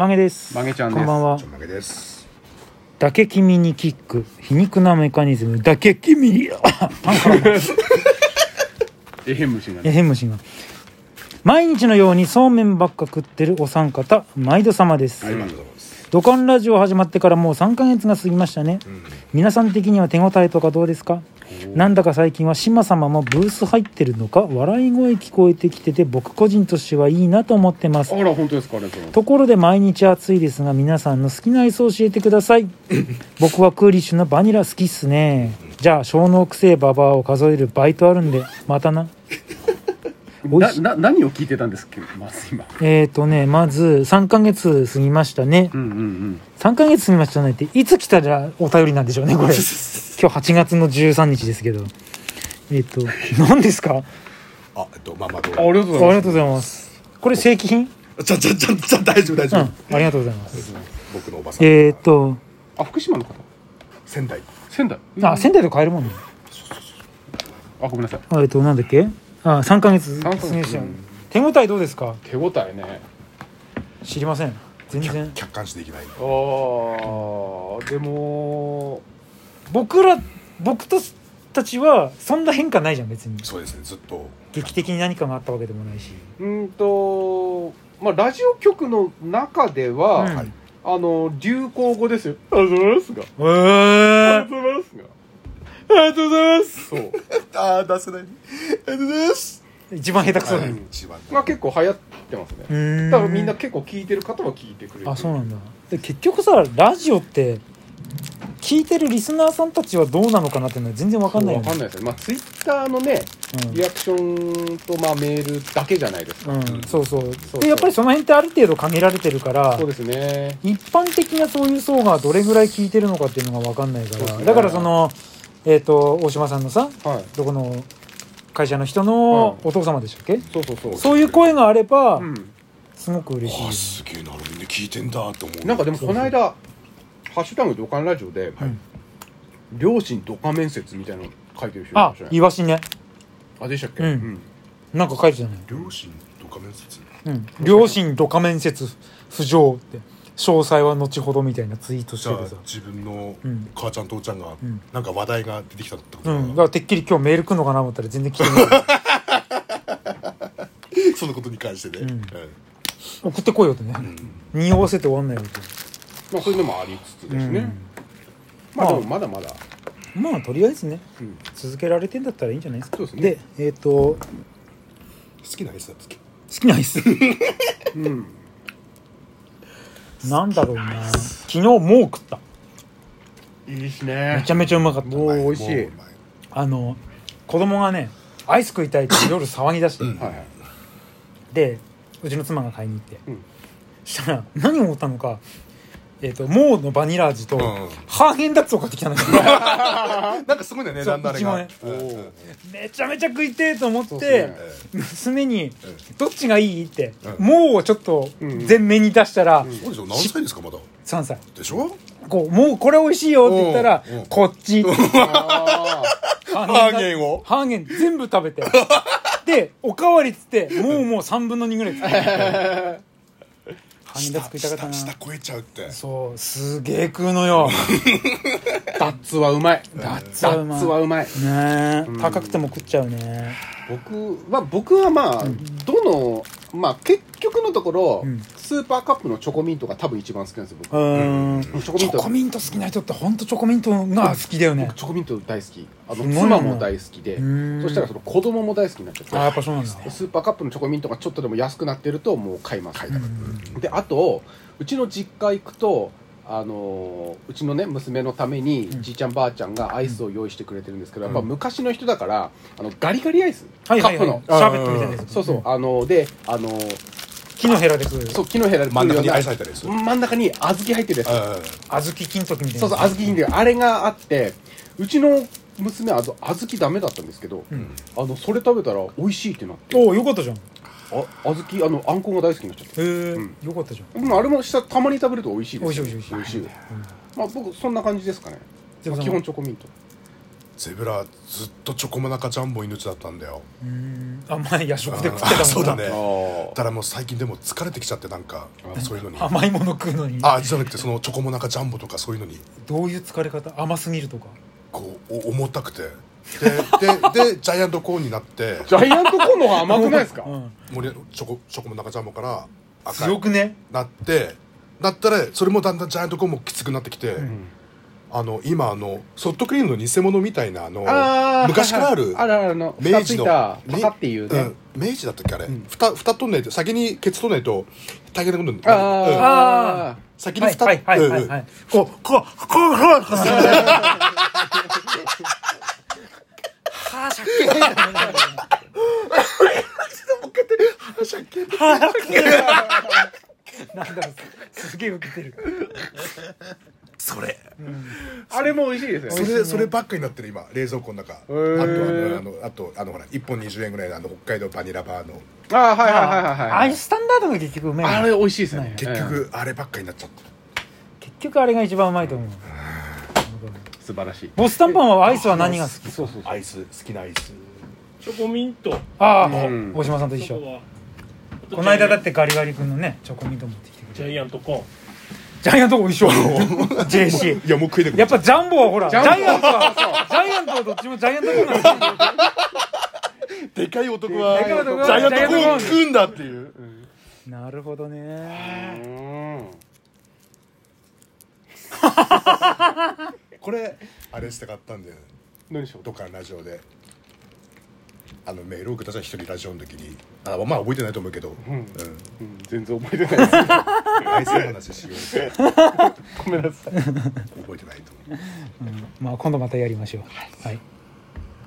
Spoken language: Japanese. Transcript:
曲げです。曲げちゃんです。こんばんは。ちょんまげです。だけ君にキック。皮肉なメカニズム。だけ君にパンからのえへん虫が。えねへん虫が毎日のようにそうめんばっか食ってるお三方毎度様です、はい、今のところです。土管ラジオ始まってからもう3ヶ月が過ぎましたね。うん、皆さん的には手応えとかどうですか？なんだか最近は島様もブース入ってるのか？笑い声聞こえてきてて僕個人としてはいいなと思ってます。あら本当ですかところで毎日暑いですが皆さんの好きなアイスを教えてください。僕はクーリッシュのバニラ好きっすね。じゃあ小脳くせえババアを数えるバイトあるんでまたななな何を聞いてたんですっけ？まず今。えーとねまず3ヶ月過ぎましたね。うんうんうん。3ヶ月過ぎましたねっていつ来たらお便りなんでしょうねこれ。今日8月の13日ですけど。えっ、と何ですか？あ、えっと、まあまあ、どうあありがとうごあざいます。りがとうございます。これ正規品？じゃ、じゃ、じゃ、じゃ、大丈夫、大うん丈夫。ありがとうございます。僕のおばさん。えっ、とあ福島の方？仙台。仙台。あ仙台で買えるもんね。あごめんなさい。あえっとなんだっけ？あ3ヶ月三ヶ月。過ぎましたうん手応えどうですか？手応えね。知りません。全然。客客観視できない。あー。でも僕ら僕とたちはそんな変化ないじゃん別に。そうですね、ずっと。劇的に何かがあったわけでもないし。うんとまあラジオ局の中では、うん。はい。あの流行語ですよ。あざいますが。えー、あざいますがありがとうございます。そう。ああ、出せない。ありがとうございます。一番下手くそだはい。ね一番。まあ結構流行ってますね。うー。んだからみんな結構聞いてる方は聞いてくれる。あそうなんだ。で結局さラジオって聞いてるリスナーさんたちはどうなのかなっていうのは全然わかんないよわかんないですよまあツイッターのねリアクションとまあメールだけじゃないですか、うん、うん、そうそう。そうでやっぱりその辺ってある程度限られてるから。そうですね。一般的なそういう層がどれぐらい聞いてるのかっていうのが分かんないから、そうですね。だからそのえっ、と大島さんのさはい。どこの会社の人のうんお父様でしたっけ、そうそうそう。そういう声があれば、うん。すごく嬉しい。よあ、ね、すげえな、みんな聞いてんだと思う。なんかでもこの間「ハッシュタグドカンラジオで」うん両親ドカ面接みたいなの書いてる人いあましたね。イワシね。あでしたっけ？うん。なんか書いてたね、両親とか面接？うん、両親ドカ面接浮上って詳細は後ほどみたいなツイートしじゃあててさ、自分のうん母ちゃん、父ちゃんがん、なんか話題が出てきたってことうん、だかからてっきり今日メール来るのかなと思ったら全然来てない そのことに関してね。うん。うん送ってこいよってね、匂わせて終わんないよってまあそういうのもありつつですね、うん。まあでもまだまだ、まあとりあえずねうん。続けられてんだったらいいんじゃないですか。そうですね。でえっ、と好好きなアイスだっけ。きなアイス。うん、なんだろうな。昨日もう食った。いいですめねちゃめちゃうまかった。もう美味しい。もあの子供がねアイス食いたいって夜騒ぎ出して、うん。はいはい。でうちの妻が買いに行って、うん。したら何を思ったのかえっ、とモーのバニラ味と、うんハーゲンダッツを買ってきたのよ。なんかすごいね値段のあれが。めちゃめちゃ食いてえと思って、娘に「どっちがいい?」って、うん。モーをちょっとうん前面に出したら、そうでしょ何歳ですかまだ。3歳。でしょ？こう、もうこれ美味しいよって言ったらこっち。あ ハハーゲンを。ハーゲン全部食べて。で、おかわりっつって、もうもう3分の2ぐらい食って。ハーゲンダッツ食いたかったな。下下超えちゃうって。そう、すげえ食うのよ。ー ダッツはうまい。ダッツダはうまい。ッツはうまい。ねえ。うん。高くても食っちゃうね。僕は僕はまあ、どのまあ結局のところ、うんスーパーカップのチョコミントが多分一番好きなんですよ僕、うーん。チョコミント。チョコミント好きな人ってほんとチョコミントが好きだよね。僕。チョコミント大好き。あの妻も大好きで。うん。そしたらその子供も大好きになっちゃって。あ、やっぱそうなんだ。スーパーカップのチョコミントがちょっとでも安くなってるともう買います。であとうちの実家行くとあのーうちのね娘のために、うん。じいちゃんばあちゃんがアイスを用意してくれてるんですけど、うん。やっぱ昔の人だからあのガリガリアイス、はいはいはい。シカップの。ャーベットみたいなやつ。そうそう、あのであの木のヘラで食う。そう木のヘラで真ん中にアイス入ったりする。真ん中に小豆入ってるやつうん。小豆金時みたいな。そうそう小豆金であれがあってうちの娘はあの小豆ダメだったんですけど、うん。あのそれ食べたら美味しいってなって。おおよかったじゃん。へあ小豆あのあんこが大好きになっちゃってえうん。よかったじゃん。でもあれもしたたまに食べると美味しいです美味しい美味しい美味しい。まあ僕そんな感じですかね。基本チョコミントゼブラずっとチョコモナカジャンボ命だったんだよ。うん。あ前夜食で食ってたもんそうだね。あただもう最近でも疲れてきちゃってなんかそういうのに。甘いもの食うのに。あじゃなくてそのチョコモナカジャンボとかそういうのに。どういう疲れ方？甘すぎるとか。こうお重たくて。でででジャイアントコーンになって。ジャイアントコーンの方が甘くないですか、うん。森チョコチョコモナカジャンボから赤い。強くね？なってだったらそれもだんだんジャイアントコーンもきつくなってきて、あの今あのソフトクリームの偽物みたいなあの昔からある明治の明治だったっけあれ、ん。ふた蓋取んないと先にケツ取んないと大変なことにあうんー。あはい先に蓋はいはいはい、こうこうこうこうはあしゃっけなんだろう。すげえ受けてるそれ。あれも美味しいですよそねれそればっかになってる今冷蔵庫の中。あとあーのあのあとあのほら1本20円ぐらいのあの北海道バニラバーの。ああはいはいはいはいあはい。あいうスタンダードが結局うめえのあれ美味しいですよね。結局あればっかになっちゃって。結局あれが一番うまいと思う。素晴らしい。ボスタンパンはアイスは何が好き？そうそうアイス好きなアイス。チョコミント。ああ、うん。大島さんと一緒。この間だってガリガリ君のねチョコミント持ってきてくジれた。ャイアントコーンジャイアントも一緒。JC いやもう食いたくなやっぱジャンボはほらジジャイアントはジャイアントはどっちもジャイアントコーンなんですよ。でかい男はでかい男はジャイアントコーン食うんだっていう。なるほどね。うん。これあれしたかったんだよ何しよう？どっかのラジオであのメールを送ったじゃん一人ラジオの時にあまあ覚えてないと思うけど、うん。うん。全然覚えてないです。アイスの話しよう。っ てごめんなさい。覚えてないと思う。まあ今度またやりましょう。はい